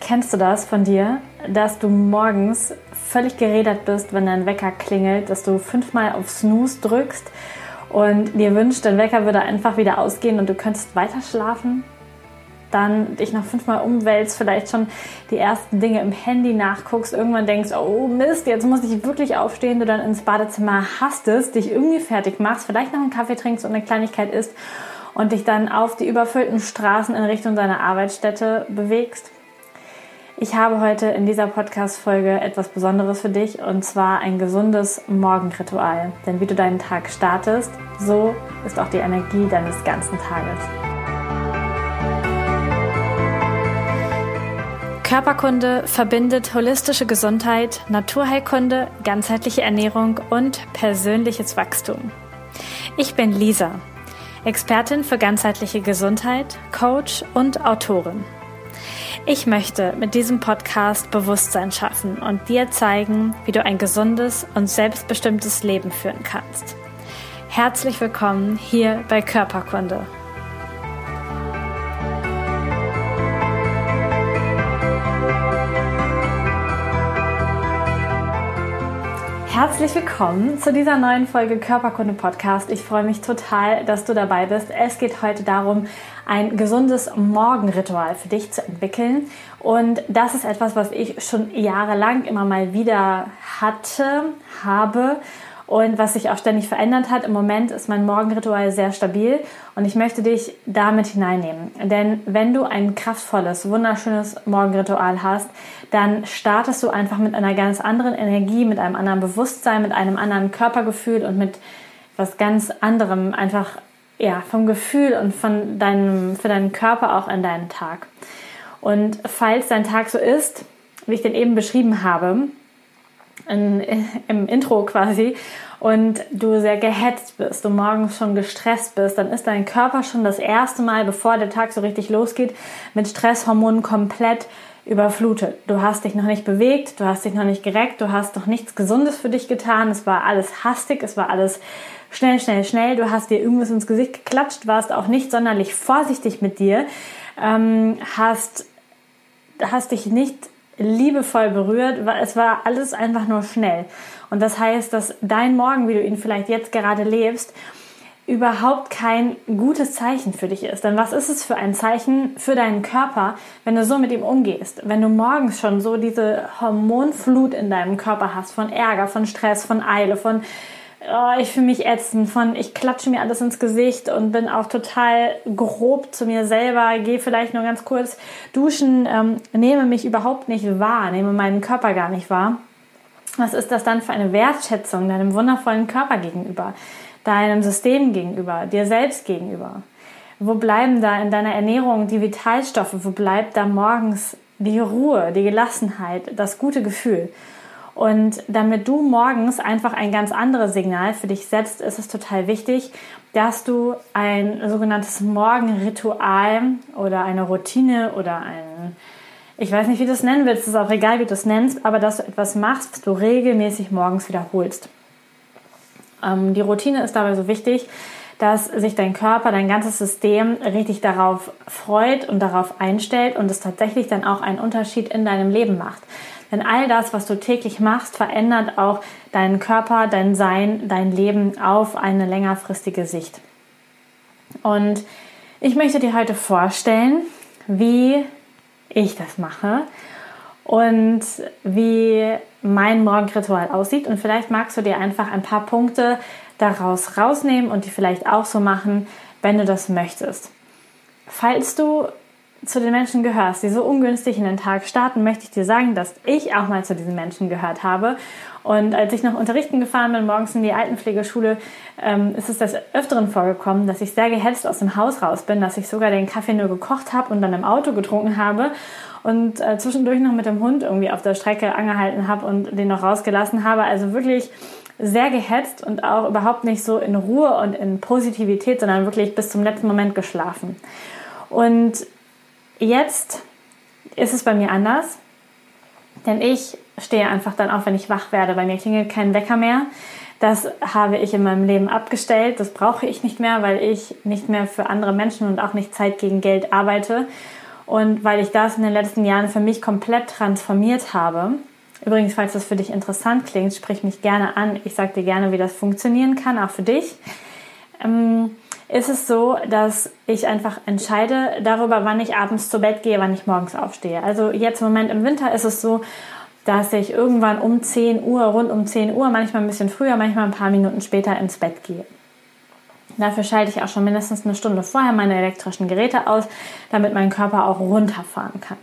Kennst du das von dir, dass du morgens völlig gerädert bist, wenn dein Wecker klingelt, dass du fünfmal auf Snooze drückst und dir wünscht, dein Wecker würde einfach wieder ausgehen und du könntest weiter schlafen? Dann dich noch fünfmal umwälzt, vielleicht schon die ersten Dinge im Handy nachguckst, irgendwann denkst, oh Mist, jetzt muss ich wirklich aufstehen, du dann ins Badezimmer hastest, dich irgendwie fertig machst, vielleicht noch einen Kaffee trinkst und eine Kleinigkeit isst und dich dann auf die überfüllten Straßen in Richtung deiner Arbeitsstätte bewegst. Ich habe heute in dieser Podcast-Folge etwas Besonderes für dich und zwar ein gesundes Morgenritual. Denn wie du deinen Tag startest, so ist auch die Energie deines ganzen Tages. Körperkunde verbindet holistische Gesundheit, Naturheilkunde, ganzheitliche Ernährung und persönliches Wachstum. Ich bin Lisa, Expertin für ganzheitliche Gesundheit, Coach und Autorin. Ich möchte mit diesem Podcast Bewusstsein schaffen und dir zeigen, wie du ein gesundes und selbstbestimmtes Leben führen kannst. Herzlich willkommen hier bei Körperkunde. Herzlich willkommen zu dieser neuen Folge Körperkunde Podcast. Ich freue mich total, dass du dabei bist. Es geht heute darum, ein gesundes Morgenritual für dich zu entwickeln. Und das ist etwas, was ich schon jahrelang immer mal wieder hatte, habe und was sich auch ständig verändert hat. Im Moment ist mein Morgenritual sehr stabil und ich möchte dich damit hineinnehmen. Denn wenn du ein kraftvolles, wunderschönes Morgenritual hast, dann startest du einfach mit einer ganz anderen Energie, mit einem anderen Bewusstsein, mit einem anderen Körpergefühl und mit was ganz anderem einfach ja, vom Gefühl und von deinem, für deinen Körper auch in deinen Tag. Und falls dein Tag so ist, wie ich den eben beschrieben habe, in, im Intro quasi und du sehr gehetzt bist, du morgens schon gestresst bist, dann ist dein Körper schon das erste Mal, bevor der Tag so richtig losgeht, mit Stresshormonen komplett überflutet. Du hast dich noch nicht bewegt, du hast dich noch nicht gereckt, du hast noch nichts Gesundes für dich getan. Es war alles hastig, es war alles schnell, schnell, schnell. Du hast dir irgendwas ins Gesicht geklatscht, warst auch nicht sonderlich vorsichtig mit dir, ähm, hast, hast dich nicht liebevoll berührt. Es war alles einfach nur schnell. Und das heißt, dass dein Morgen, wie du ihn vielleicht jetzt gerade lebst, überhaupt kein gutes Zeichen für dich ist. Denn was ist es für ein Zeichen für deinen Körper, wenn du so mit ihm umgehst? Wenn du morgens schon so diese Hormonflut in deinem Körper hast, von Ärger, von Stress, von Eile, von oh, ich fühle mich ätzend, von ich klatsche mir alles ins Gesicht und bin auch total grob zu mir selber, gehe vielleicht nur ganz kurz duschen, ähm, nehme mich überhaupt nicht wahr, nehme meinen Körper gar nicht wahr. Was ist das dann für eine Wertschätzung deinem wundervollen Körper gegenüber, deinem System gegenüber, dir selbst gegenüber? Wo bleiben da in deiner Ernährung die Vitalstoffe? Wo bleibt da morgens die Ruhe, die Gelassenheit, das gute Gefühl? Und damit du morgens einfach ein ganz anderes Signal für dich setzt, ist es total wichtig, dass du ein sogenanntes Morgenritual oder eine Routine oder ein, ich weiß nicht, wie du es nennen willst, es ist auch egal, wie du es nennst, aber dass du etwas machst, was du regelmäßig morgens wiederholst. Ähm, die Routine ist dabei so wichtig, dass sich dein Körper, dein ganzes System richtig darauf freut und darauf einstellt und es tatsächlich dann auch einen Unterschied in deinem Leben macht. Denn all das, was du täglich machst, verändert auch deinen Körper, dein Sein, dein Leben auf eine längerfristige Sicht. Und ich möchte dir heute vorstellen, wie ich das mache und wie mein Morgenritual aussieht. Und vielleicht magst du dir einfach ein paar Punkte daraus rausnehmen und die vielleicht auch so machen, wenn du das möchtest. Falls du zu den Menschen gehörst, die so ungünstig in den Tag starten, möchte ich dir sagen, dass ich auch mal zu diesen Menschen gehört habe. Und als ich noch unterrichten gefahren bin, morgens in die Altenpflegeschule, ähm, ist es des Öfteren vorgekommen, dass ich sehr gehetzt aus dem Haus raus bin, dass ich sogar den Kaffee nur gekocht habe und dann im Auto getrunken habe und äh, zwischendurch noch mit dem Hund irgendwie auf der Strecke angehalten habe und den noch rausgelassen habe. Also wirklich sehr gehetzt und auch überhaupt nicht so in Ruhe und in Positivität, sondern wirklich bis zum letzten Moment geschlafen. Und Jetzt ist es bei mir anders, denn ich stehe einfach dann auf, wenn ich wach werde. Bei mir klingelt kein Wecker mehr. Das habe ich in meinem Leben abgestellt. Das brauche ich nicht mehr, weil ich nicht mehr für andere Menschen und auch nicht Zeit gegen Geld arbeite. Und weil ich das in den letzten Jahren für mich komplett transformiert habe, übrigens, falls das für dich interessant klingt, sprich mich gerne an. Ich sage dir gerne, wie das funktionieren kann, auch für dich. Ähm, ist es so, dass ich einfach entscheide darüber, wann ich abends zu Bett gehe, wann ich morgens aufstehe. Also jetzt im Moment im Winter ist es so, dass ich irgendwann um 10 Uhr, rund um 10 Uhr, manchmal ein bisschen früher, manchmal ein paar Minuten später ins Bett gehe. Dafür schalte ich auch schon mindestens eine Stunde vorher meine elektrischen Geräte aus, damit mein Körper auch runterfahren kann.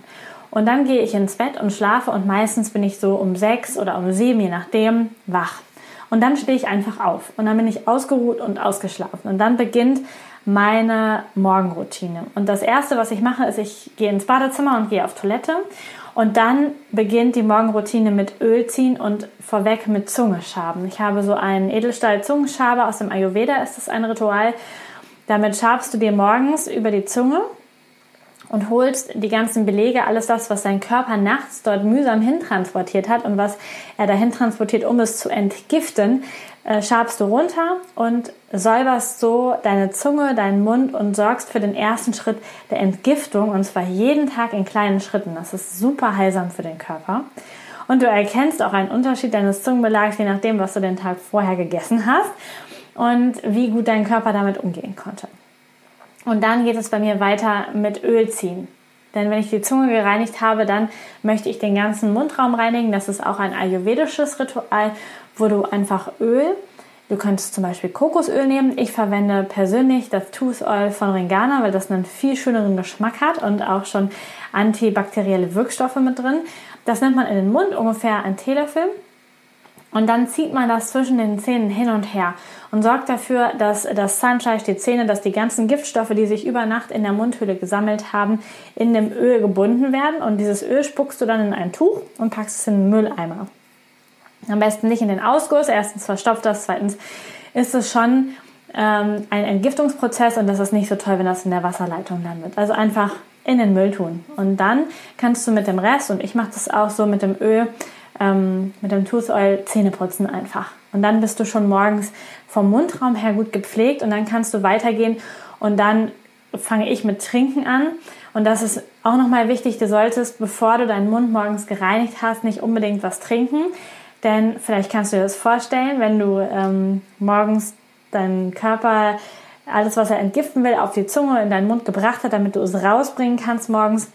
Und dann gehe ich ins Bett und schlafe und meistens bin ich so um sechs oder um sieben, je nachdem, wach. Und dann stehe ich einfach auf und dann bin ich ausgeruht und ausgeschlafen. Und dann beginnt meine Morgenroutine. Und das erste, was ich mache, ist, ich gehe ins Badezimmer und gehe auf Toilette. Und dann beginnt die Morgenroutine mit Öl ziehen und vorweg mit Zunge schaben. Ich habe so einen Edelstahl-Zungenschaber aus dem Ayurveda, ist das ein Ritual. Damit schabst du dir morgens über die Zunge und holst die ganzen Belege, alles das, was dein Körper nachts dort mühsam hintransportiert hat und was er dahin transportiert, um es zu entgiften, äh, schabst du runter und säuberst so deine Zunge, deinen Mund und sorgst für den ersten Schritt der Entgiftung und zwar jeden Tag in kleinen Schritten. Das ist super heilsam für den Körper. Und du erkennst auch einen Unterschied deines Zungenbelags, je nachdem, was du den Tag vorher gegessen hast und wie gut dein Körper damit umgehen konnte. Und dann geht es bei mir weiter mit Öl ziehen. Denn wenn ich die Zunge gereinigt habe, dann möchte ich den ganzen Mundraum reinigen. Das ist auch ein ayurvedisches Ritual, wo du einfach Öl, du könntest zum Beispiel Kokosöl nehmen. Ich verwende persönlich das Tooth Oil von Ringana, weil das einen viel schöneren Geschmack hat und auch schon antibakterielle Wirkstoffe mit drin. Das nimmt man in den Mund, ungefähr ein Teelöffel. Und dann zieht man das zwischen den Zähnen hin und her und sorgt dafür, dass das Zahnfleisch, die Zähne, dass die ganzen Giftstoffe, die sich über Nacht in der Mundhöhle gesammelt haben, in dem Öl gebunden werden. Und dieses Öl spuckst du dann in ein Tuch und packst es in den Mülleimer. Am besten nicht in den Ausguss. Erstens verstopft das, zweitens ist es schon ähm, ein Entgiftungsprozess und das ist nicht so toll, wenn das in der Wasserleitung landet. Also einfach in den Müll tun. Und dann kannst du mit dem Rest, und ich mache das auch so mit dem Öl, ähm, mit dem Tooth Oil Zähne putzen einfach. Und dann bist du schon morgens vom Mundraum her gut gepflegt und dann kannst du weitergehen und dann fange ich mit Trinken an. Und das ist auch nochmal wichtig, du solltest, bevor du deinen Mund morgens gereinigt hast, nicht unbedingt was trinken. Denn vielleicht kannst du dir das vorstellen, wenn du ähm, morgens deinen Körper, alles was er entgiften will, auf die Zunge in deinen Mund gebracht hat, damit du es rausbringen kannst morgens.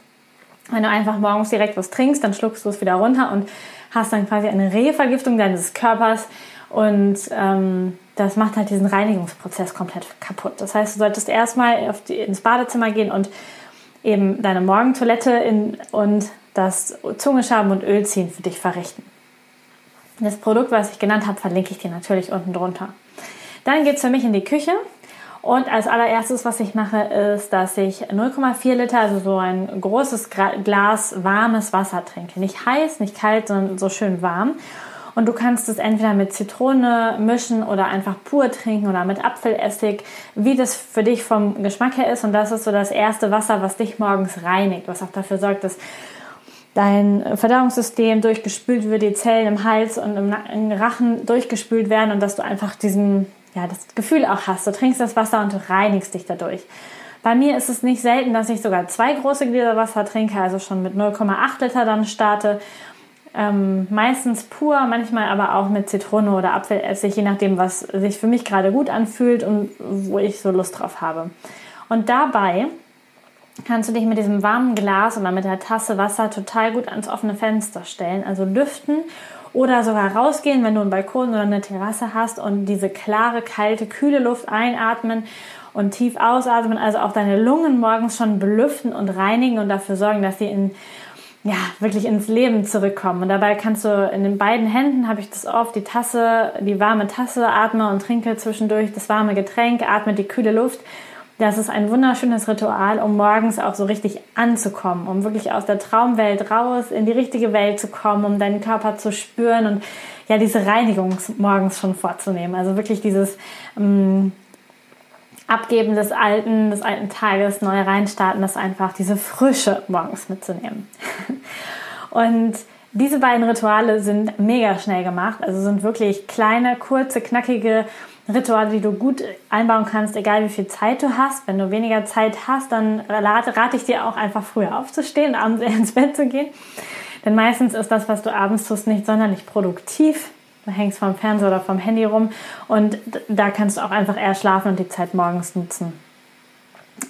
Wenn du einfach morgens direkt was trinkst, dann schluckst du es wieder runter und hast dann quasi eine Revergiftung deines Körpers und ähm, das macht halt diesen Reinigungsprozess komplett kaputt. Das heißt, du solltest erstmal die, ins Badezimmer gehen und eben deine Morgentoilette in, und das Zungeschaben und Öl ziehen für dich verrichten. Das Produkt, was ich genannt habe, verlinke ich dir natürlich unten drunter. Dann geht es für mich in die Küche und als allererstes, was ich mache, ist, dass ich 0,4 Liter, also so ein großes Glas warmes Wasser trinke. Nicht heiß, nicht kalt, sondern so schön warm. Und du kannst es entweder mit Zitrone mischen oder einfach pur trinken oder mit Apfelessig, wie das für dich vom Geschmack her ist. Und das ist so das erste Wasser, was dich morgens reinigt, was auch dafür sorgt, dass dein Verdauungssystem durchgespült wird, die Zellen im Hals und im Rachen durchgespült werden und dass du einfach diesen ja, das Gefühl auch hast. Du trinkst das Wasser und du reinigst dich dadurch. Bei mir ist es nicht selten, dass ich sogar zwei große Gläser Wasser trinke, also schon mit 0,8 Liter dann starte. Ähm, meistens pur, manchmal aber auch mit Zitrone oder Apfelessig, je nachdem, was sich für mich gerade gut anfühlt und wo ich so Lust drauf habe. Und dabei kannst du dich mit diesem warmen Glas oder mit der Tasse Wasser total gut ans offene Fenster stellen, also lüften oder sogar rausgehen, wenn du einen Balkon oder eine Terrasse hast und diese klare, kalte, kühle Luft einatmen und tief ausatmen, also auch deine Lungen morgens schon belüften und reinigen und dafür sorgen, dass sie in ja, wirklich ins Leben zurückkommen. Und dabei kannst du in den beiden Händen, habe ich das oft, die Tasse, die warme Tasse, atme und trinke zwischendurch das warme Getränk, atme die kühle Luft das ist ein wunderschönes Ritual, um morgens auch so richtig anzukommen, um wirklich aus der Traumwelt raus in die richtige Welt zu kommen, um deinen Körper zu spüren und ja, diese Reinigung morgens schon vorzunehmen. Also wirklich dieses ähm, Abgeben des alten, des alten Tages, neu reinstarten, das einfach diese Frische morgens mitzunehmen. und diese beiden Rituale sind mega schnell gemacht, also sind wirklich kleine, kurze, knackige Rituale, die du gut einbauen kannst, egal wie viel Zeit du hast. Wenn du weniger Zeit hast, dann rate, ich dir auch einfach früher aufzustehen, abends ins Bett zu gehen. Denn meistens ist das, was du abends tust, nicht sonderlich produktiv. Du hängst vom Fernseher oder vom Handy rum und da kannst du auch einfach eher schlafen und die Zeit morgens nutzen.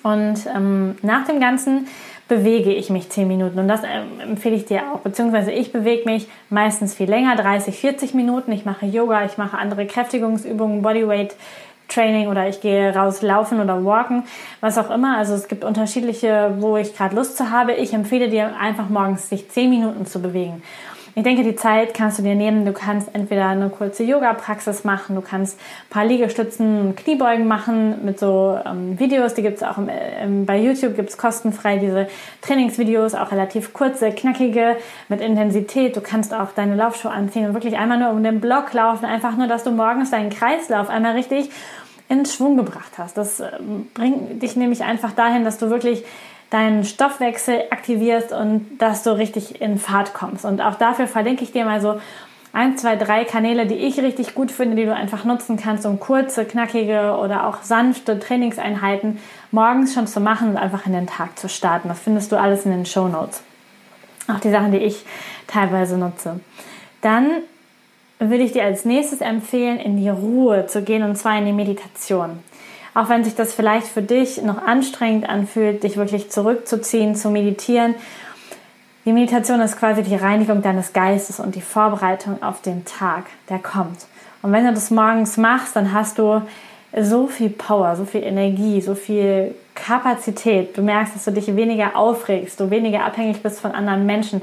Und ähm, nach dem Ganzen bewege ich mich 10 Minuten und das ähm, empfehle ich dir auch. Beziehungsweise ich bewege mich meistens viel länger, 30, 40 Minuten. Ich mache Yoga, ich mache andere Kräftigungsübungen, Bodyweight. Training oder ich gehe raus laufen oder walken, was auch immer. Also es gibt unterschiedliche, wo ich gerade Lust zu habe. Ich empfehle dir einfach morgens sich 10 Minuten zu bewegen. Ich denke, die Zeit kannst du dir nehmen. Du kannst entweder eine kurze Yoga-Praxis machen, du kannst ein paar Liegestützen, Kniebeugen machen mit so ähm, Videos. Die gibt es auch im, im, bei YouTube, gibt es kostenfrei diese Trainingsvideos, auch relativ kurze, knackige, mit Intensität. Du kannst auch deine Laufschuhe anziehen und wirklich einmal nur um den Block laufen. Einfach nur, dass du morgens deinen Kreislauf einmal richtig in Schwung gebracht hast. Das ähm, bringt dich nämlich einfach dahin, dass du wirklich deinen Stoffwechsel aktivierst und dass du richtig in Fahrt kommst. Und auch dafür verlinke ich dir mal so ein, zwei, drei Kanäle, die ich richtig gut finde, die du einfach nutzen kannst, um kurze, knackige oder auch sanfte Trainingseinheiten morgens schon zu machen und einfach in den Tag zu starten. Das findest du alles in den Show Notes. Auch die Sachen, die ich teilweise nutze. Dann würde ich dir als nächstes empfehlen, in die Ruhe zu gehen und zwar in die Meditation auch wenn sich das vielleicht für dich noch anstrengend anfühlt, dich wirklich zurückzuziehen, zu meditieren. Die Meditation ist quasi die Reinigung deines Geistes und die Vorbereitung auf den Tag, der kommt. Und wenn du das morgens machst, dann hast du so viel Power, so viel Energie, so viel Kapazität. Du merkst, dass du dich weniger aufregst, du weniger abhängig bist von anderen Menschen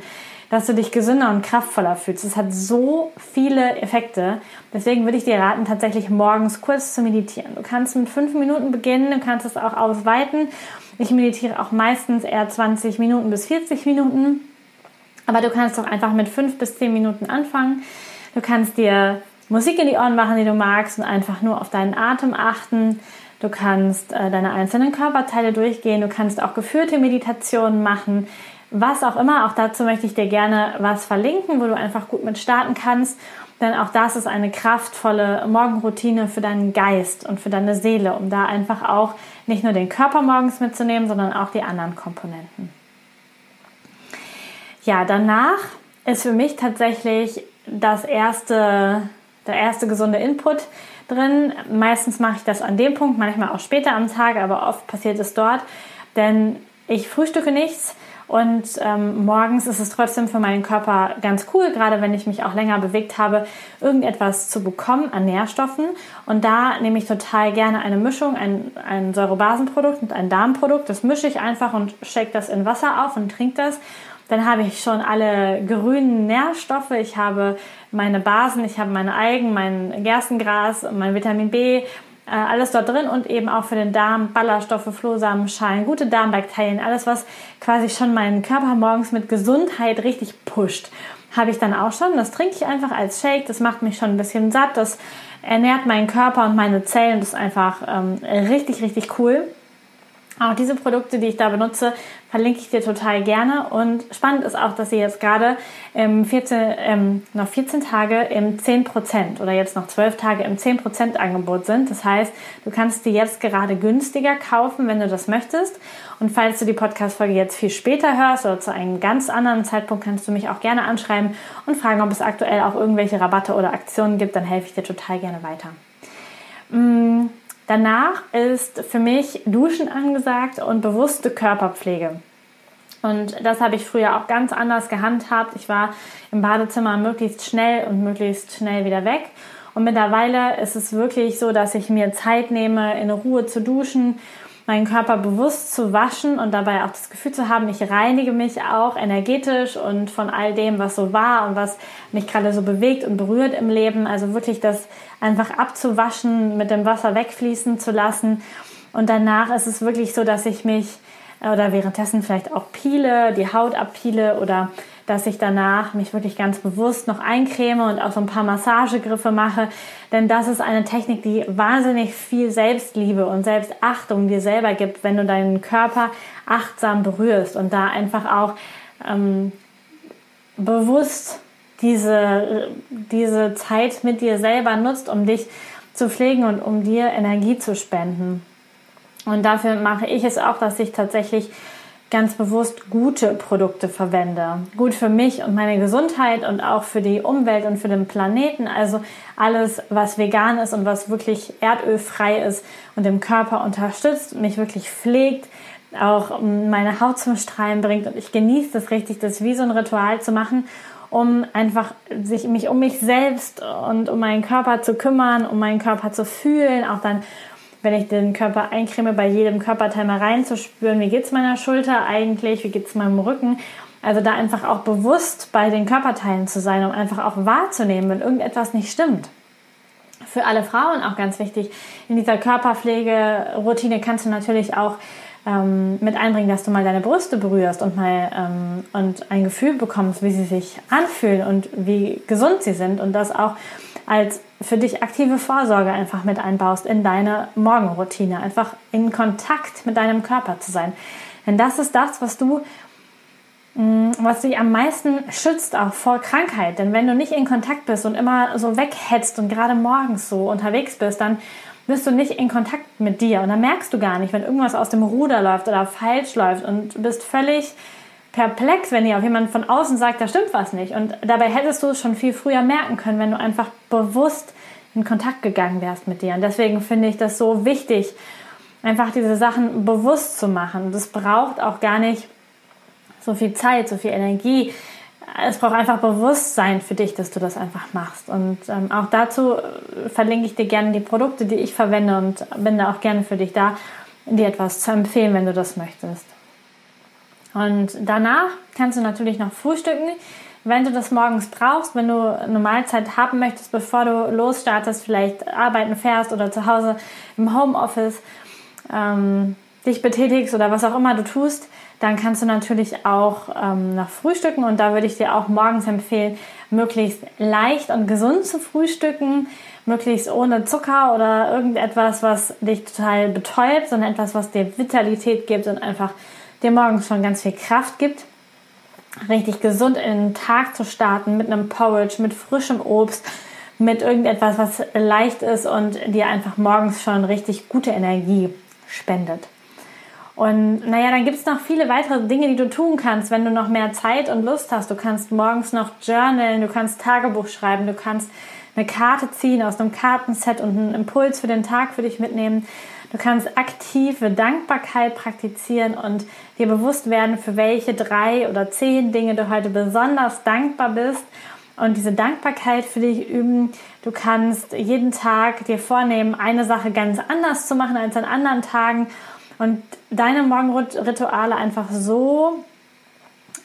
dass du dich gesünder und kraftvoller fühlst. Es hat so viele Effekte. Deswegen würde ich dir raten, tatsächlich morgens kurz zu meditieren. Du kannst mit fünf Minuten beginnen, du kannst es auch ausweiten. Ich meditiere auch meistens eher 20 Minuten bis 40 Minuten. Aber du kannst auch einfach mit fünf bis zehn Minuten anfangen. Du kannst dir Musik in die Ohren machen, die du magst und einfach nur auf deinen Atem achten. Du kannst äh, deine einzelnen Körperteile durchgehen. Du kannst auch geführte Meditationen machen was auch immer. Auch dazu möchte ich dir gerne was verlinken, wo du einfach gut mit starten kannst. Denn auch das ist eine kraftvolle Morgenroutine für deinen Geist und für deine Seele, um da einfach auch nicht nur den Körper morgens mitzunehmen, sondern auch die anderen Komponenten. Ja, danach ist für mich tatsächlich das erste, der erste gesunde Input drin. Meistens mache ich das an dem Punkt, manchmal auch später am Tag, aber oft passiert es dort. Denn ich frühstücke nichts, und ähm, morgens ist es trotzdem für meinen Körper ganz cool, gerade wenn ich mich auch länger bewegt habe, irgendetwas zu bekommen an Nährstoffen. Und da nehme ich total gerne eine Mischung, ein, ein Säurebasenprodukt und ein Darmprodukt. Das mische ich einfach und shake das in Wasser auf und trinke das. Dann habe ich schon alle grünen Nährstoffe. Ich habe meine Basen, ich habe meine Algen, mein Gerstengras, mein Vitamin B, alles dort drin und eben auch für den Darm Ballaststoffe, Flohsamenschalen, gute Darmbakterien, alles was quasi schon meinen Körper morgens mit Gesundheit richtig pusht. Habe ich dann auch schon. Das trinke ich einfach als Shake. Das macht mich schon ein bisschen satt. Das ernährt meinen Körper und meine Zellen. Das ist einfach ähm, richtig, richtig cool. Auch diese Produkte, die ich da benutze, verlinke ich dir total gerne. Und spannend ist auch, dass sie jetzt gerade im 14, ähm, noch 14 Tage im 10% oder jetzt noch 12 Tage im 10% Angebot sind. Das heißt, du kannst die jetzt gerade günstiger kaufen, wenn du das möchtest. Und falls du die Podcast-Folge jetzt viel später hörst oder zu einem ganz anderen Zeitpunkt, kannst du mich auch gerne anschreiben und fragen, ob es aktuell auch irgendwelche Rabatte oder Aktionen gibt. Dann helfe ich dir total gerne weiter. Mmh. Danach ist für mich Duschen angesagt und bewusste Körperpflege. Und das habe ich früher auch ganz anders gehandhabt. Ich war im Badezimmer möglichst schnell und möglichst schnell wieder weg. Und mittlerweile ist es wirklich so, dass ich mir Zeit nehme, in Ruhe zu duschen meinen Körper bewusst zu waschen und dabei auch das Gefühl zu haben, ich reinige mich auch energetisch und von all dem, was so war und was mich gerade so bewegt und berührt im Leben. Also wirklich das einfach abzuwaschen, mit dem Wasser wegfließen zu lassen. Und danach ist es wirklich so, dass ich mich oder währenddessen vielleicht auch Piele, die Haut abpiele oder dass ich danach mich wirklich ganz bewusst noch eincreme und auch so ein paar Massagegriffe mache. Denn das ist eine Technik, die wahnsinnig viel Selbstliebe und Selbstachtung dir selber gibt, wenn du deinen Körper achtsam berührst und da einfach auch ähm, bewusst diese, diese Zeit mit dir selber nutzt, um dich zu pflegen und um dir Energie zu spenden. Und dafür mache ich es auch, dass ich tatsächlich ganz bewusst gute Produkte verwende. Gut für mich und meine Gesundheit und auch für die Umwelt und für den Planeten. Also alles, was vegan ist und was wirklich erdölfrei ist und dem Körper unterstützt, mich wirklich pflegt, auch meine Haut zum Strahlen bringt. Und ich genieße das richtig, das wie so ein Ritual zu machen, um einfach sich, mich um mich selbst und um meinen Körper zu kümmern, um meinen Körper zu fühlen, auch dann wenn ich den Körper eincreme, bei jedem Körperteil mal reinzuspüren, wie geht es meiner Schulter eigentlich, wie geht es meinem Rücken. Also da einfach auch bewusst bei den Körperteilen zu sein, um einfach auch wahrzunehmen, wenn irgendetwas nicht stimmt. Für alle Frauen auch ganz wichtig. In dieser Körperpflegeroutine kannst du natürlich auch ähm, mit einbringen, dass du mal deine Brüste berührst und mal ähm, und ein Gefühl bekommst, wie sie sich anfühlen und wie gesund sie sind und das auch als für dich aktive Vorsorge einfach mit einbaust in deine Morgenroutine, einfach in Kontakt mit deinem Körper zu sein. Denn das ist das, was du mm, was dich am meisten schützt auch vor Krankheit. Denn wenn du nicht in Kontakt bist und immer so weghetzt und gerade morgens so unterwegs bist, dann bist du nicht in Kontakt mit dir und dann merkst du gar nicht, wenn irgendwas aus dem Ruder läuft oder falsch läuft und bist völlig perplex, wenn dir jemand von außen sagt, da stimmt was nicht. Und dabei hättest du es schon viel früher merken können, wenn du einfach bewusst in Kontakt gegangen wärst mit dir. Und deswegen finde ich das so wichtig, einfach diese Sachen bewusst zu machen. Das braucht auch gar nicht so viel Zeit, so viel Energie. Es braucht einfach Bewusstsein für dich, dass du das einfach machst. Und ähm, auch dazu äh, verlinke ich dir gerne die Produkte, die ich verwende und bin da auch gerne für dich da, dir etwas zu empfehlen, wenn du das möchtest. Und danach kannst du natürlich noch frühstücken. Wenn du das morgens brauchst, wenn du eine Mahlzeit haben möchtest, bevor du losstartest, vielleicht arbeiten fährst oder zu Hause im Homeoffice ähm, dich betätigst oder was auch immer du tust, dann kannst du natürlich auch ähm, noch frühstücken. Und da würde ich dir auch morgens empfehlen, möglichst leicht und gesund zu frühstücken, möglichst ohne Zucker oder irgendetwas, was dich total betäubt, sondern etwas, was dir Vitalität gibt und einfach dir morgens schon ganz viel Kraft gibt, richtig gesund in den Tag zu starten mit einem Porridge, mit frischem Obst, mit irgendetwas, was leicht ist und dir einfach morgens schon richtig gute Energie spendet. Und naja, dann gibt es noch viele weitere Dinge, die du tun kannst, wenn du noch mehr Zeit und Lust hast. Du kannst morgens noch journalen, du kannst Tagebuch schreiben, du kannst eine Karte ziehen aus einem Kartenset und einen Impuls für den Tag für dich mitnehmen. Du kannst aktive Dankbarkeit praktizieren und dir bewusst werden, für welche drei oder zehn Dinge du heute besonders dankbar bist und diese Dankbarkeit für dich üben. Du kannst jeden Tag dir vornehmen, eine Sache ganz anders zu machen als an anderen Tagen und deine Morgenrituale einfach so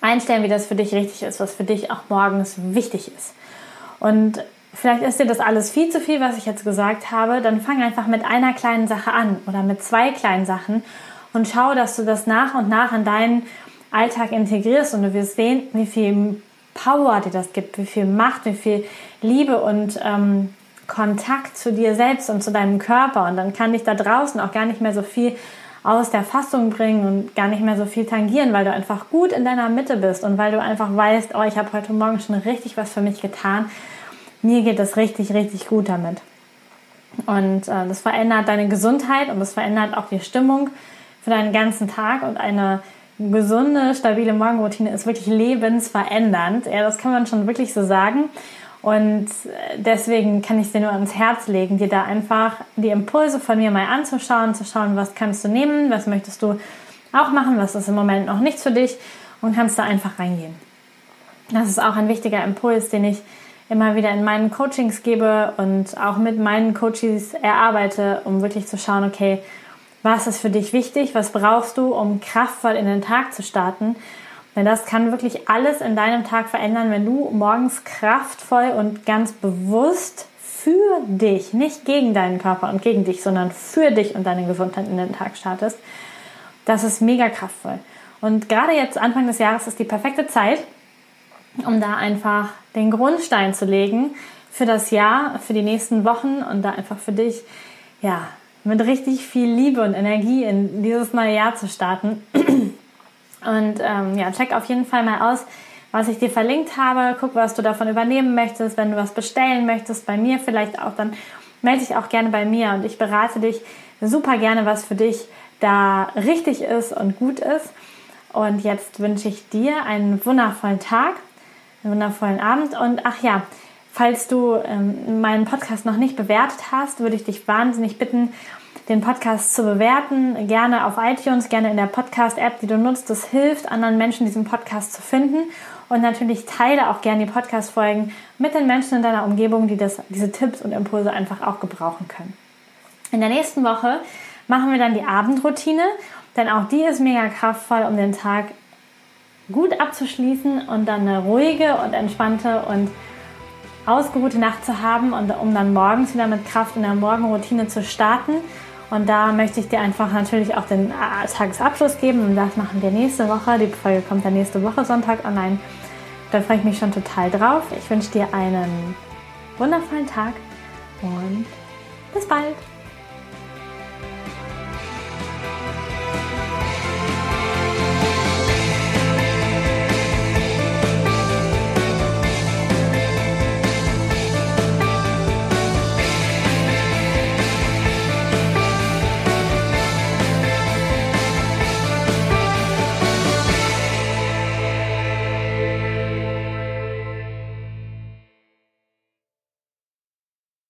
einstellen, wie das für dich richtig ist, was für dich auch morgens wichtig ist. Und vielleicht ist dir das alles viel zu viel, was ich jetzt gesagt habe, dann fang einfach mit einer kleinen Sache an oder mit zwei kleinen Sachen und schau, dass du das nach und nach in deinen Alltag integrierst und du wirst sehen, wie viel Power dir das gibt, wie viel Macht, wie viel Liebe und ähm, Kontakt zu dir selbst und zu deinem Körper. Und dann kann dich da draußen auch gar nicht mehr so viel aus der Fassung bringen und gar nicht mehr so viel tangieren, weil du einfach gut in deiner Mitte bist und weil du einfach weißt, oh, ich habe heute Morgen schon richtig was für mich getan mir geht es richtig, richtig gut damit. Und äh, das verändert deine Gesundheit und das verändert auch die Stimmung für deinen ganzen Tag und eine gesunde, stabile Morgenroutine ist wirklich lebensverändernd. Ja, das kann man schon wirklich so sagen. Und äh, deswegen kann ich dir nur ans Herz legen, dir da einfach die Impulse von mir mal anzuschauen, zu schauen, was kannst du nehmen, was möchtest du auch machen, was ist im Moment noch nichts für dich und kannst da einfach reingehen. Das ist auch ein wichtiger Impuls, den ich immer wieder in meinen Coachings gebe und auch mit meinen Coaches erarbeite, um wirklich zu schauen, okay, was ist für dich wichtig, was brauchst du, um kraftvoll in den Tag zu starten. Denn das kann wirklich alles in deinem Tag verändern, wenn du morgens kraftvoll und ganz bewusst für dich, nicht gegen deinen Körper und gegen dich, sondern für dich und deine Gesundheit in den Tag startest. Das ist mega kraftvoll. Und gerade jetzt Anfang des Jahres ist die perfekte Zeit, um da einfach den Grundstein zu legen für das Jahr, für die nächsten Wochen und da einfach für dich, ja, mit richtig viel Liebe und Energie in dieses neue Jahr zu starten. Und ähm, ja, check auf jeden Fall mal aus, was ich dir verlinkt habe. Guck, was du davon übernehmen möchtest, wenn du was bestellen möchtest, bei mir vielleicht auch dann melde dich auch gerne bei mir und ich berate dich super gerne, was für dich da richtig ist und gut ist. Und jetzt wünsche ich dir einen wundervollen Tag, einen wundervollen Abend und ach ja, falls du ähm, meinen Podcast noch nicht bewertet hast, würde ich dich wahnsinnig bitten, den Podcast zu bewerten. Gerne auf iTunes, gerne in der Podcast-App, die du nutzt. Das hilft anderen Menschen, diesen Podcast zu finden. Und natürlich teile auch gerne die Podcast-Folgen mit den Menschen in deiner Umgebung, die das, diese Tipps und Impulse einfach auch gebrauchen können. In der nächsten Woche machen wir dann die Abendroutine, denn auch die ist mega kraftvoll, um den Tag gut abzuschließen und dann eine ruhige und entspannte und ausgeruhte Nacht zu haben und um dann morgens wieder mit Kraft in der Morgenroutine zu starten. Und da möchte ich dir einfach natürlich auch den äh, Tagesabschluss geben und das machen wir nächste Woche. Die Folge kommt dann nächste Woche Sonntag online. Da freue ich mich schon total drauf. Ich wünsche dir einen wundervollen Tag und bis bald.